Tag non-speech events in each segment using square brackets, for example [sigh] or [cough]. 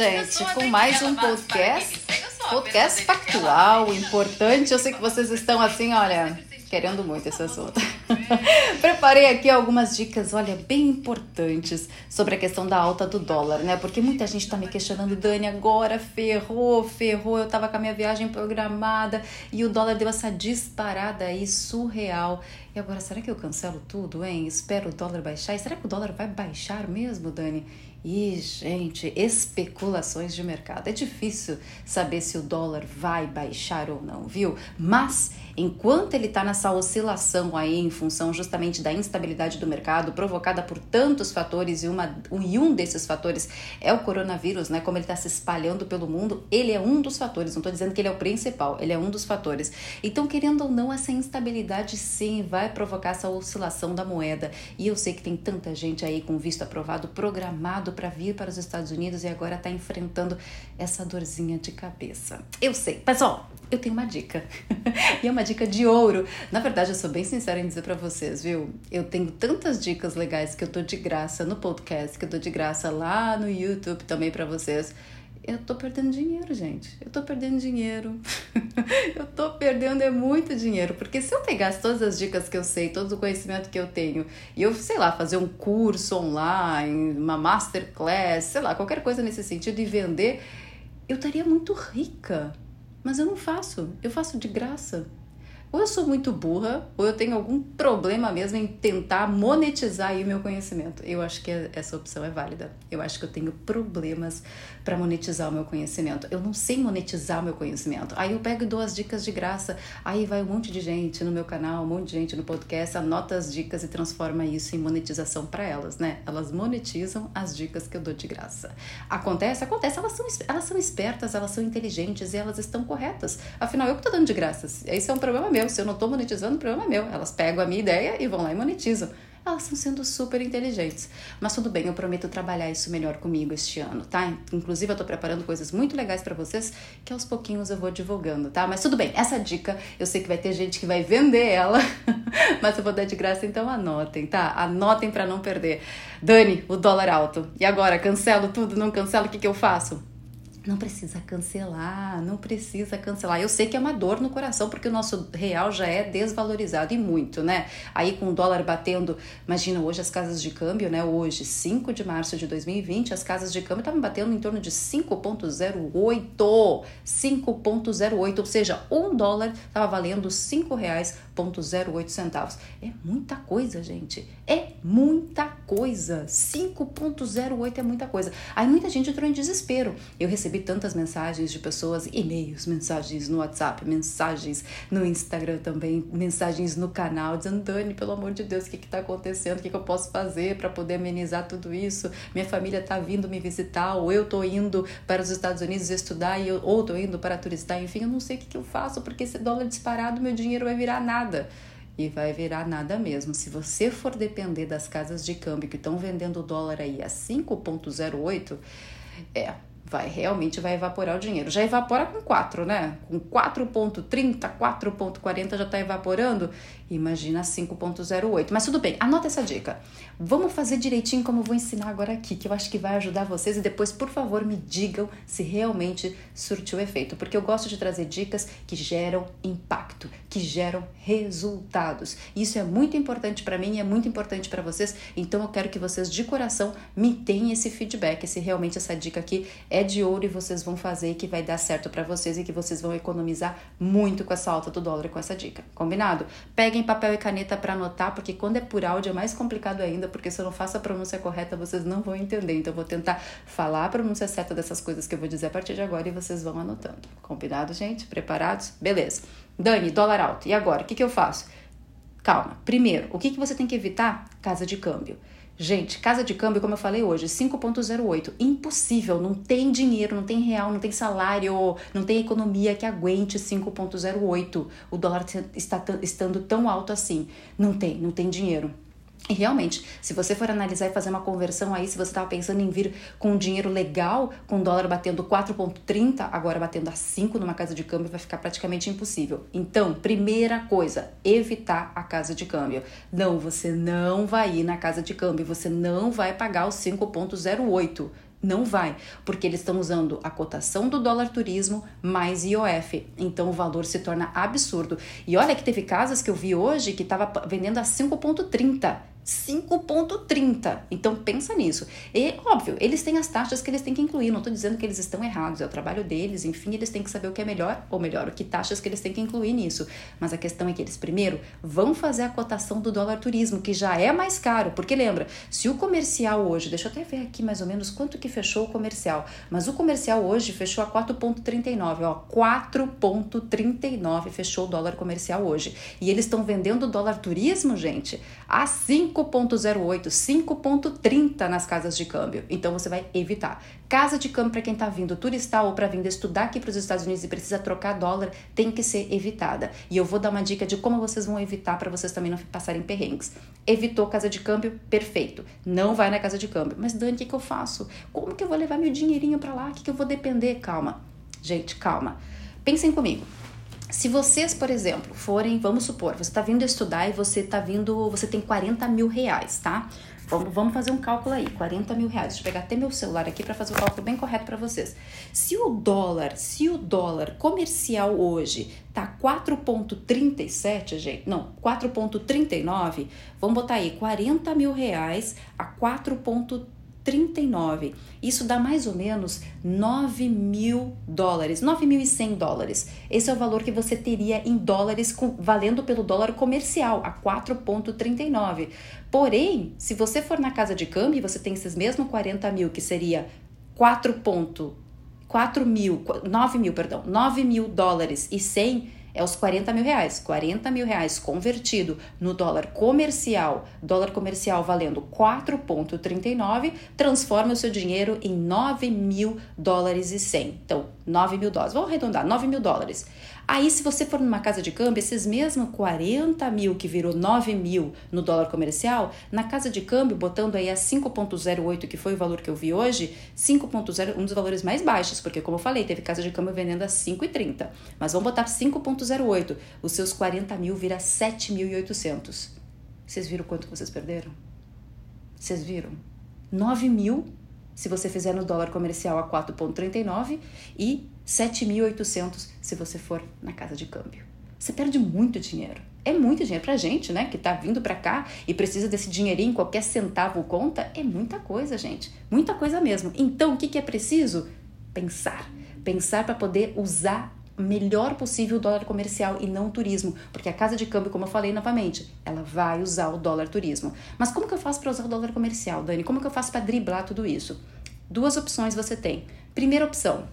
gente, com mais um podcast. Podcast factual, importante. Eu sei que vocês estão assim, olha, querendo muito esse assunto. [laughs] Preparei aqui algumas dicas, olha, bem importantes sobre a questão da alta do dólar, né? Porque muita gente tá me questionando, Dani, agora ferrou, ferrou. Eu tava com a minha viagem programada e o dólar deu essa disparada aí surreal. E agora, será que eu cancelo tudo, hein? Espero o dólar baixar. E será que o dólar vai baixar mesmo, Dani? E, gente, especulações de mercado. É difícil saber se o dólar vai baixar ou não, viu? Mas enquanto ele está nessa oscilação aí em função justamente da instabilidade do mercado provocada por tantos fatores e, uma, e um desses fatores é o coronavírus, né? Como ele está se espalhando pelo mundo, ele é um dos fatores. Não estou dizendo que ele é o principal, ele é um dos fatores. Então, querendo ou não, essa instabilidade sim vai provocar essa oscilação da moeda. E eu sei que tem tanta gente aí com visto aprovado, programado para vir para os Estados Unidos e agora está enfrentando essa dorzinha de cabeça. Eu sei, pessoal, eu tenho uma dica. [laughs] e é uma dica de ouro. Na verdade, eu sou bem sincera em dizer para vocês, viu? Eu tenho tantas dicas legais que eu tô de graça no podcast, que eu dou de graça lá no YouTube também para vocês eu tô perdendo dinheiro, gente. Eu tô perdendo dinheiro. [laughs] eu tô perdendo é muito dinheiro, porque se eu pegasse todas as dicas que eu sei, todo o conhecimento que eu tenho, e eu, sei lá, fazer um curso online, uma masterclass, sei lá, qualquer coisa nesse sentido e vender, eu estaria muito rica. Mas eu não faço. Eu faço de graça ou eu sou muito burra, ou eu tenho algum problema mesmo em tentar monetizar aí o meu conhecimento. Eu acho que essa opção é válida. Eu acho que eu tenho problemas para monetizar o meu conhecimento. Eu não sei monetizar o meu conhecimento. Aí eu pego e dou as dicas de graça. Aí vai um monte de gente no meu canal, um monte de gente no podcast, anota as dicas e transforma isso em monetização para elas, né? Elas monetizam as dicas que eu dou de graça. Acontece? Acontece. Elas são, elas são espertas, elas são inteligentes e elas estão corretas. Afinal, eu que tô dando de graça. Esse é um problema meu meu. Se eu não estou monetizando, o problema é meu. Elas pegam a minha ideia e vão lá e monetizam. Elas estão sendo super inteligentes. Mas tudo bem, eu prometo trabalhar isso melhor comigo este ano, tá? Inclusive, eu tô preparando coisas muito legais para vocês que aos pouquinhos eu vou divulgando, tá? Mas tudo bem, essa dica eu sei que vai ter gente que vai vender ela, [laughs] mas eu vou dar de graça, então anotem, tá? Anotem para não perder. Dani, o dólar alto. E agora, cancelo tudo, não cancelo, o que, que eu faço? Não precisa cancelar, não precisa cancelar. Eu sei que é uma dor no coração, porque o nosso real já é desvalorizado e muito, né? Aí com o dólar batendo, imagina hoje as casas de câmbio, né? Hoje, 5 de março de 2020, as casas de câmbio estavam batendo em torno de 5,08. 5,08, ou seja, um dólar estava valendo R$ 5,08 centavos. É muita coisa, gente. É muita coisa. 5,08 é muita coisa. Aí muita gente entrou em desespero. Eu recebi recebi tantas mensagens de pessoas, e-mails, mensagens no WhatsApp, mensagens no Instagram também, mensagens no canal, dizendo: Dani, pelo amor de Deus, o que está acontecendo? O que, que eu posso fazer para poder amenizar tudo isso? Minha família está vindo me visitar, ou eu estou indo para os Estados Unidos estudar, ou estou indo para turistar, enfim, eu não sei o que, que eu faço, porque esse dólar disparado, meu dinheiro vai virar nada e vai virar nada mesmo. Se você for depender das casas de câmbio que estão vendendo o dólar aí a 5,08, é, vai realmente vai evaporar o dinheiro. Já evapora com 4, né? Com 4.30, 4.40 já está evaporando. Imagina 5.08. Mas tudo bem, anota essa dica. Vamos fazer direitinho como eu vou ensinar agora aqui, que eu acho que vai ajudar vocês e depois, por favor, me digam se realmente surtiu efeito, porque eu gosto de trazer dicas que geram impacto, que geram resultados. Isso é muito importante para mim e é muito importante para vocês, então eu quero que vocês de coração me tenham esse feedback, se realmente essa dica aqui é de ouro e vocês vão fazer que vai dar certo para vocês e que vocês vão economizar muito com essa alta do dólar com essa dica. Combinado? Peguem Peguem papel e caneta para anotar, porque quando é por áudio é mais complicado ainda, porque se eu não faço a pronúncia correta, vocês não vão entender. Então eu vou tentar falar a pronúncia certa dessas coisas que eu vou dizer a partir de agora e vocês vão anotando. Combinado, gente? Preparados? Beleza. Dani, dólar alto. E agora, o que, que eu faço? Calma. Primeiro, o que, que você tem que evitar? Casa de câmbio. Gente, casa de câmbio, como eu falei hoje, 5,08. Impossível, não tem dinheiro, não tem real, não tem salário, não tem economia que aguente 5,08. O dólar está estando tão alto assim. Não tem, não tem dinheiro. E realmente, se você for analisar e fazer uma conversão aí, se você estava pensando em vir com um dinheiro legal, com o dólar batendo 4,30, agora batendo a 5 numa casa de câmbio, vai ficar praticamente impossível. Então, primeira coisa, evitar a casa de câmbio. Não, você não vai ir na casa de câmbio, você não vai pagar os 5,08 Não vai, porque eles estão usando a cotação do dólar turismo mais IOF. Então o valor se torna absurdo. E olha que teve casas que eu vi hoje que estava vendendo a 5,30. 5,30. Então pensa nisso. E óbvio, eles têm as taxas que eles têm que incluir. Não estou dizendo que eles estão errados, é o trabalho deles. Enfim, eles têm que saber o que é melhor, ou melhor, o que taxas que eles têm que incluir nisso. Mas a questão é que eles primeiro vão fazer a cotação do dólar turismo, que já é mais caro. Porque lembra, se o comercial hoje, deixa eu até ver aqui mais ou menos quanto que fechou o comercial. Mas o comercial hoje fechou a 4,39. Ó, 4,39 fechou o dólar comercial hoje. E eles estão vendendo o dólar turismo, gente, a 5 5.08, 5.30 nas casas de câmbio. Então você vai evitar. Casa de câmbio para quem está vindo turistar ou para vir estudar aqui para os Estados Unidos e precisa trocar dólar, tem que ser evitada. E eu vou dar uma dica de como vocês vão evitar para vocês também não passarem perrengues. Evitou casa de câmbio? Perfeito. Não vai na casa de câmbio. Mas Dani, o que, que eu faço? Como que eu vou levar meu dinheirinho para lá? O que, que eu vou depender? Calma. Gente, calma. Pensem comigo. Se vocês, por exemplo, forem, vamos supor, você está vindo estudar e você está vindo, você tem 40 mil reais, tá? Vamos, vamos fazer um cálculo aí, 40 mil reais. Deixa eu pegar até meu celular aqui para fazer o cálculo bem correto para vocês. Se o dólar, se o dólar comercial hoje tá 4,37, gente, não, 4,39, vamos botar aí 40 mil reais a 4,39 39. Isso dá mais ou menos 9 mil dólares, 9.100 dólares. Esse é o valor que você teria em dólares com, valendo pelo dólar comercial, a 4,39. Porém, se você for na casa de câmbio e você tem esses mesmos 40 mil, que seria 4 4 mil, 9 mil, perdão, 9 mil dólares e 100 é os 40 mil reais. 40 mil reais convertido no dólar comercial, dólar comercial valendo 4,39, transforma o seu dinheiro em 9 mil dólares e 100. Então, 9 mil dólares. Vamos arredondar, 9 mil dólares. Aí, se você for numa casa de câmbio, esses mesmos 40 mil que virou 9 mil no dólar comercial, na casa de câmbio, botando aí a 5,08, que foi o valor que eu vi hoje, 5,0, um dos valores mais baixos, porque, como eu falei, teve casa de câmbio vendendo a 5,30. Mas vamos botar 5,08. Os seus 40 mil vira 7.800. Vocês viram quanto vocês perderam? Vocês viram? 9 mil se você fizer no dólar comercial a 4,39 e 7.800 se você for na casa de câmbio. Você perde muito dinheiro. É muito dinheiro pra gente, né? Que tá vindo pra cá e precisa desse dinheirinho, qualquer centavo conta. É muita coisa, gente. Muita coisa mesmo. Então, o que, que é preciso? Pensar. Pensar para poder usar melhor possível o dólar comercial e não o turismo, porque a casa de câmbio, como eu falei novamente, ela vai usar o dólar turismo. Mas como que eu faço para usar o dólar comercial, Dani? Como que eu faço para driblar tudo isso? Duas opções você tem. Primeira opção,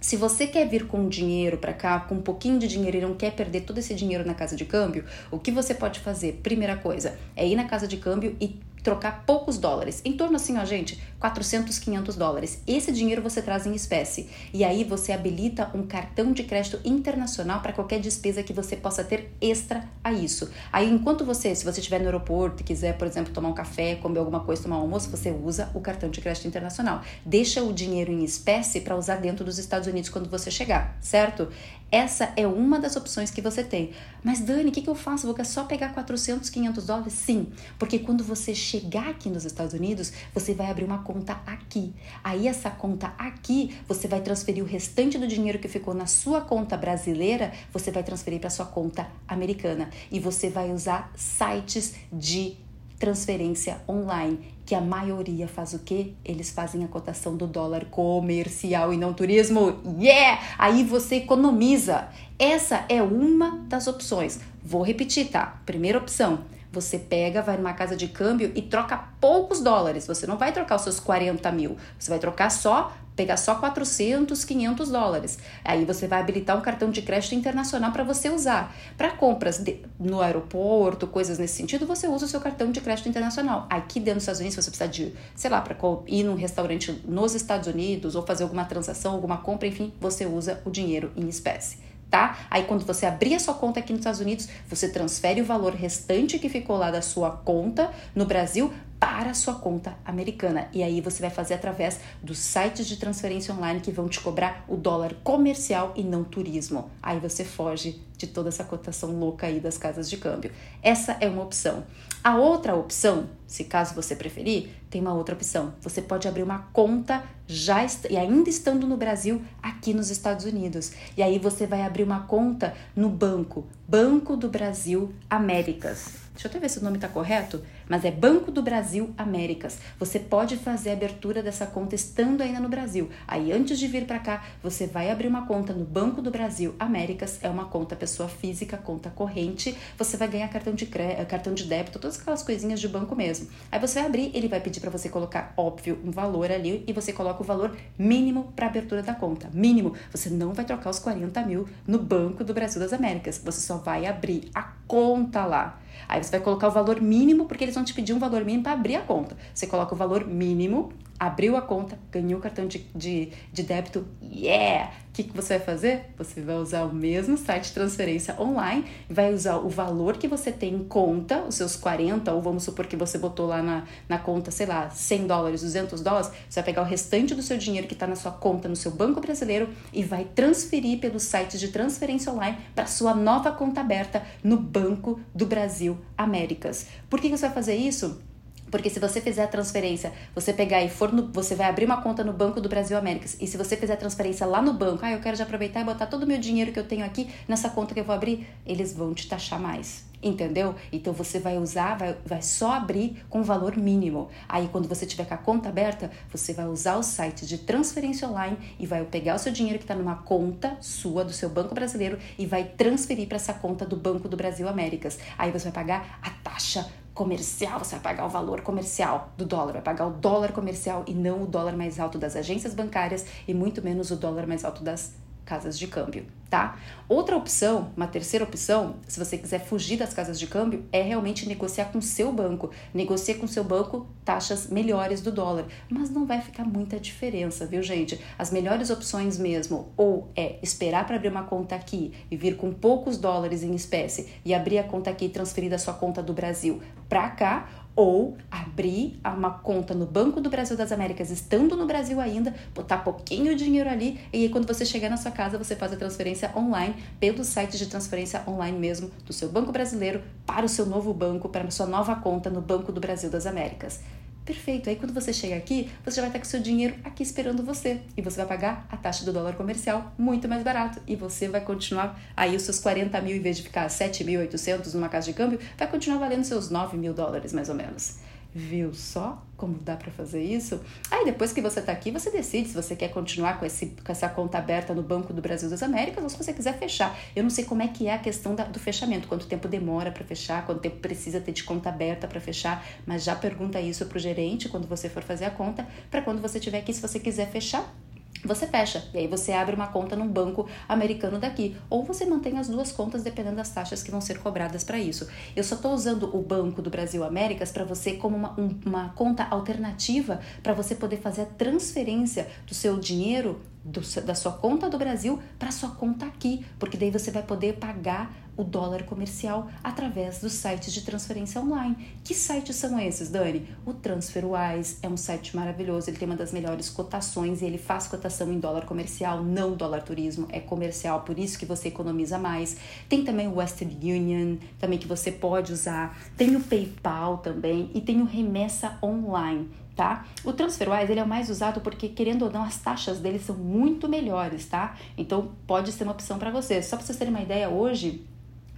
se você quer vir com dinheiro para cá, com um pouquinho de dinheiro e não quer perder todo esse dinheiro na casa de câmbio, o que você pode fazer? Primeira coisa é ir na casa de câmbio e trocar poucos dólares, em torno assim, ó, gente, 400, 500 dólares. Esse dinheiro você traz em espécie. E aí você habilita um cartão de crédito internacional para qualquer despesa que você possa ter extra a isso. Aí enquanto você, se você estiver no aeroporto e quiser, por exemplo, tomar um café, comer alguma coisa, tomar um almoço, você usa o cartão de crédito internacional. Deixa o dinheiro em espécie para usar dentro dos Estados Unidos quando você chegar, certo? Essa é uma das opções que você tem. Mas Dani, o que, que eu faço? Vou só pegar 400, 500 dólares? Sim, porque quando você chegar aqui nos Estados Unidos, você vai abrir uma conta aqui. Aí essa conta aqui, você vai transferir o restante do dinheiro que ficou na sua conta brasileira, você vai transferir para sua conta americana e você vai usar sites de transferência online, que a maioria faz o quê? Eles fazem a cotação do dólar comercial e não turismo. Yeah! Aí você economiza. Essa é uma das opções. Vou repetir, tá? Primeira opção, você pega, vai numa casa de câmbio e troca poucos dólares. Você não vai trocar os seus 40 mil, você vai trocar só pegar só 400, 500 dólares. Aí você vai habilitar um cartão de crédito internacional para você usar. Para compras de, no aeroporto, coisas nesse sentido, você usa o seu cartão de crédito internacional. Aqui dentro dos Estados Unidos, se você precisar de, sei lá, para ir num restaurante nos Estados Unidos ou fazer alguma transação, alguma compra, enfim, você usa o dinheiro em espécie tá? Aí quando você abrir a sua conta aqui nos Estados Unidos, você transfere o valor restante que ficou lá da sua conta no Brasil para a sua conta americana. E aí você vai fazer através dos sites de transferência online que vão te cobrar o dólar comercial e não turismo. Aí você foge de toda essa cotação louca aí das casas de câmbio. Essa é uma opção. A outra opção, se caso você preferir, tem uma outra opção. Você pode abrir uma conta já e ainda estando no Brasil, aqui nos Estados Unidos. E aí você vai abrir uma conta no banco, Banco do Brasil Américas. Deixa eu até ver se o nome está correto, mas é Banco do Brasil Américas. Você pode fazer a abertura dessa conta estando ainda no Brasil. Aí, antes de vir para cá, você vai abrir uma conta no Banco do Brasil Américas. É uma conta pessoa física, conta corrente. Você vai ganhar cartão de crédito, cartão de débito, todas aquelas coisinhas de banco mesmo. Aí você vai abrir, ele vai pedir para você colocar, óbvio, um valor ali e você coloca o valor mínimo para abertura da conta. Mínimo. Você não vai trocar os 40 mil no Banco do Brasil das Américas. Você só vai abrir a conta lá. Aí você vai colocar o valor mínimo, porque eles vão te pedir um valor mínimo para abrir a conta. Você coloca o valor mínimo, abriu a conta, ganhou o cartão de, de, de débito, yeah! O que, que você vai fazer? Você vai usar o mesmo site de transferência online, vai usar o valor que você tem em conta, os seus 40, ou vamos supor que você botou lá na, na conta, sei lá, 100 dólares, 200 dólares, você vai pegar o restante do seu dinheiro que está na sua conta no seu banco brasileiro e vai transferir pelo site de transferência online para sua nova conta aberta no Banco do Brasil Américas. Por que você vai fazer isso? Porque se você fizer a transferência, você pegar e for no, você vai abrir uma conta no Banco do Brasil Américas. E se você fizer a transferência lá no banco, ah, eu quero já aproveitar e botar todo o meu dinheiro que eu tenho aqui nessa conta que eu vou abrir, eles vão te taxar mais. Entendeu? Então você vai usar, vai, vai só abrir com valor mínimo. Aí quando você tiver com a conta aberta, você vai usar o site de transferência online e vai pegar o seu dinheiro que está numa conta sua do seu banco brasileiro e vai transferir para essa conta do Banco do Brasil Américas. Aí você vai pagar a taxa comercial, você vai pagar o valor comercial do dólar, vai pagar o dólar comercial e não o dólar mais alto das agências bancárias e muito menos o dólar mais alto das casas de câmbio, tá? Outra opção, uma terceira opção, se você quiser fugir das casas de câmbio, é realmente negociar com seu banco. Negocie com seu banco taxas melhores do dólar, mas não vai ficar muita diferença, viu, gente? As melhores opções mesmo, ou é esperar para abrir uma conta aqui e vir com poucos dólares em espécie e abrir a conta aqui e transferir da sua conta do Brasil para cá, ou abrir uma conta no Banco do Brasil das Américas, estando no Brasil ainda, botar pouquinho dinheiro ali e aí quando você chegar na sua casa você faz a transferência online pelo site de transferência online mesmo do seu banco brasileiro para o seu novo banco, para a sua nova conta no Banco do Brasil das Américas. Perfeito. Aí quando você chega aqui, você já vai estar com seu dinheiro aqui esperando você. E você vai pagar a taxa do dólar comercial muito mais barato. E você vai continuar aí os seus 40 mil, em vez de ficar 7.800 numa casa de câmbio, vai continuar valendo seus 9 mil dólares mais ou menos. Viu só como dá para fazer isso? Aí depois que você tá aqui, você decide se você quer continuar com, esse, com essa conta aberta no Banco do Brasil das Américas ou se você quiser fechar. Eu não sei como é que é a questão da, do fechamento, quanto tempo demora para fechar, quanto tempo precisa ter de conta aberta para fechar, mas já pergunta isso pro gerente quando você for fazer a conta, para quando você tiver aqui, se você quiser fechar, você fecha. E aí você abre uma conta num banco americano daqui. Ou você mantém as duas contas dependendo das taxas que vão ser cobradas para isso. Eu só estou usando o Banco do Brasil Américas para você como uma, um, uma conta alternativa para você poder fazer a transferência do seu dinheiro do, da sua conta do Brasil para sua conta aqui, porque daí você vai poder pagar o dólar comercial através dos sites de transferência online. Que sites são esses, Dani? O TransferWise é um site maravilhoso, ele tem uma das melhores cotações e ele faz cotação em dólar comercial, não dólar turismo, é comercial, por isso que você economiza mais. Tem também o Western Union, também que você pode usar. Tem o PayPal também e tem o Remessa Online tá? O TransferWise ele é o mais usado porque, querendo ou não, as taxas dele são muito melhores, tá? Então, pode ser uma opção para vocês. Só para vocês terem uma ideia, hoje,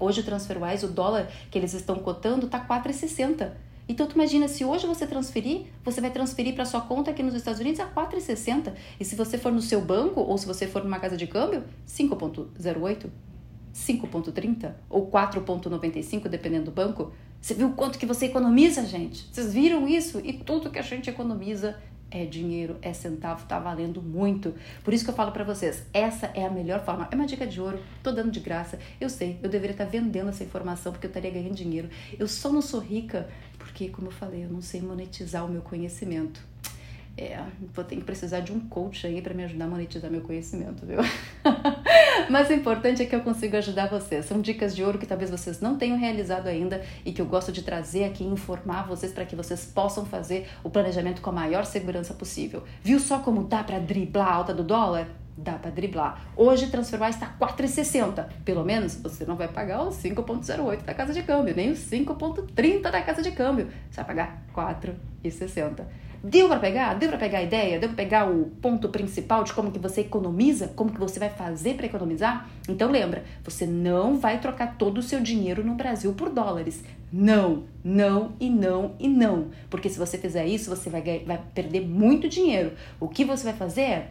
hoje o TransferWise, o dólar que eles estão cotando tá 4,60. Então, tu imagina, se hoje você transferir, você vai transferir para sua conta aqui nos Estados Unidos a 4,60. E se você for no seu banco ou se você for numa casa de câmbio, 5,08, 5,30 ou 4,95, dependendo do banco. Você viu quanto que você economiza, gente? Vocês viram isso? E tudo que a gente economiza é dinheiro, é centavo, tá valendo muito. Por isso que eu falo para vocês, essa é a melhor forma. É uma dica de ouro, tô dando de graça. Eu sei, eu deveria estar tá vendendo essa informação porque eu estaria ganhando dinheiro. Eu só não sou rica porque, como eu falei, eu não sei monetizar o meu conhecimento. É, vou ter que precisar de um coach aí para me ajudar a monetizar meu conhecimento, viu? [laughs] Mas o importante é que eu consigo ajudar vocês. São dicas de ouro que talvez vocês não tenham realizado ainda e que eu gosto de trazer aqui e informar vocês para que vocês possam fazer o planejamento com a maior segurança possível. Viu só como dá para driblar a alta do dólar? dá para driblar. Hoje TransferWise está 4,60. Pelo menos você não vai pagar os 5,08 da casa de câmbio, nem os 5,30 da casa de câmbio. Você vai pagar 4,60. Deu para pegar? Deu para pegar a ideia? Deu para pegar o ponto principal de como que você economiza? Como que você vai fazer para economizar? Então lembra, você não vai trocar todo o seu dinheiro no Brasil por dólares. Não, não e não e não. Porque se você fizer isso, você vai, vai perder muito dinheiro. O que você vai fazer é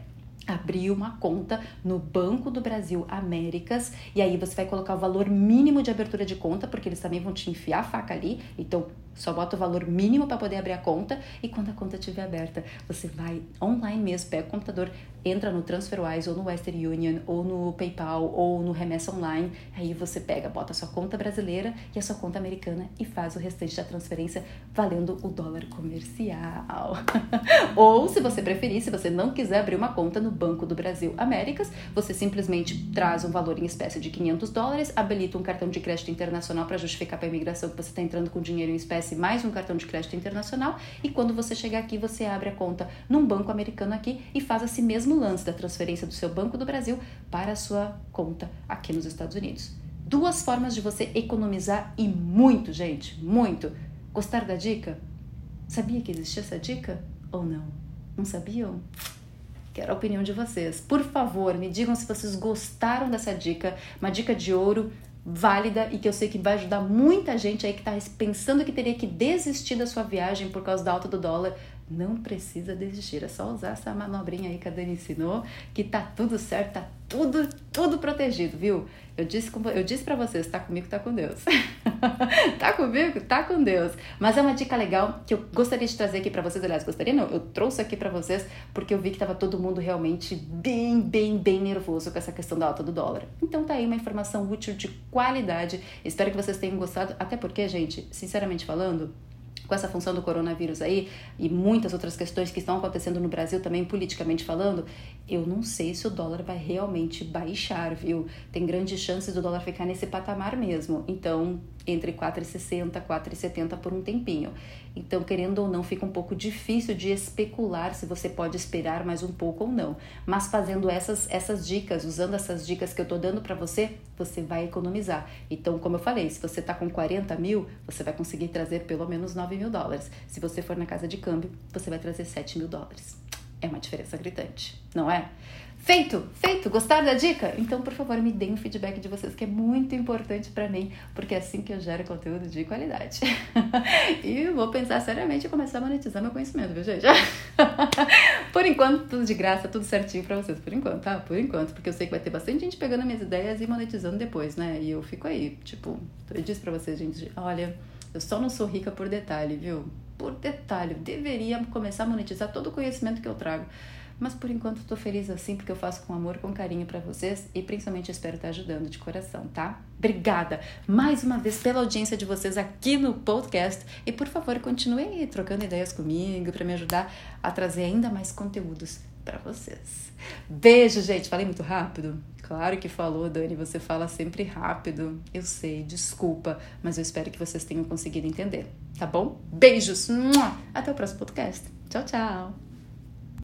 abrir uma conta no Banco do Brasil Américas e aí você vai colocar o valor mínimo de abertura de conta, porque eles também vão te enfiar a faca ali. Então, só bota o valor mínimo para poder abrir a conta e quando a conta estiver aberta, você vai online mesmo, pega o computador, entra no TransferWise ou no Western Union ou no PayPal ou no Remessa Online, aí você pega, bota a sua conta brasileira e a sua conta americana e faz o restante da transferência valendo o dólar comercial. [laughs] ou se você preferir, se você não quiser abrir uma conta no Banco do Brasil Américas, você simplesmente traz um valor em espécie de 500 dólares, habilita um cartão de crédito internacional para justificar para a imigração que você está entrando com dinheiro em espécie mais um cartão de crédito internacional e quando você chegar aqui, você abre a conta num banco americano aqui e faz esse mesmo lance da transferência do seu Banco do Brasil para a sua conta aqui nos Estados Unidos. Duas formas de você economizar e muito, gente, muito. Gostar da dica? Sabia que existia essa dica ou não? Não sabiam? Quero a opinião de vocês. Por favor, me digam se vocês gostaram dessa dica, uma dica de ouro válida e que eu sei que vai ajudar muita gente aí que está pensando que teria que desistir da sua viagem por causa da alta do dólar. Não precisa desistir, é só usar essa manobrinha aí que a Dani ensinou, que tá tudo certo, tá tudo, tudo protegido, viu? Eu disse, eu disse para vocês, tá comigo, tá com Deus. [laughs] tá comigo, tá com Deus. Mas é uma dica legal que eu gostaria de trazer aqui para vocês. Aliás, gostaria não, eu trouxe aqui para vocês porque eu vi que tava todo mundo realmente bem, bem, bem nervoso com essa questão da alta do dólar. Então tá aí uma informação útil de qualidade. Espero que vocês tenham gostado, até porque, gente, sinceramente falando, com essa função do coronavírus aí e muitas outras questões que estão acontecendo no Brasil também politicamente falando, eu não sei se o dólar vai realmente baixar, viu? Tem grandes chances do dólar ficar nesse patamar mesmo. Então, entre 4,60 e 4,70 por um tempinho. Então, querendo ou não, fica um pouco difícil de especular se você pode esperar mais um pouco ou não. Mas fazendo essas, essas dicas, usando essas dicas que eu tô dando para você, você vai economizar. Então, como eu falei, se você tá com 40 mil, você vai conseguir trazer pelo menos 9 mil dólares. Se você for na casa de câmbio, você vai trazer 7 mil dólares. É uma diferença gritante, não é? Feito, feito, gostaram da dica? Então, por favor, me deem o feedback de vocês, que é muito importante para mim, porque é assim que eu gero conteúdo de qualidade. [laughs] e vou pensar seriamente em começar a monetizar meu conhecimento, viu, gente? [laughs] por enquanto, tudo de graça, tudo certinho para vocês, por enquanto, tá? Por enquanto, porque eu sei que vai ter bastante gente pegando minhas ideias e monetizando depois, né? E eu fico aí, tipo, eu disse pra vocês, gente, olha, eu só não sou rica por detalhe, viu? Por detalhe, eu deveria começar a monetizar todo o conhecimento que eu trago mas por enquanto estou feliz assim porque eu faço com amor, com carinho para vocês e principalmente espero estar ajudando de coração, tá? Obrigada mais uma vez pela audiência de vocês aqui no podcast e por favor continue trocando ideias comigo para me ajudar a trazer ainda mais conteúdos para vocês. Beijo, gente. Falei muito rápido? Claro que falou, Dani. Você fala sempre rápido. Eu sei, desculpa, mas eu espero que vocês tenham conseguido entender, tá bom? Beijos. Até o próximo podcast. Tchau, tchau.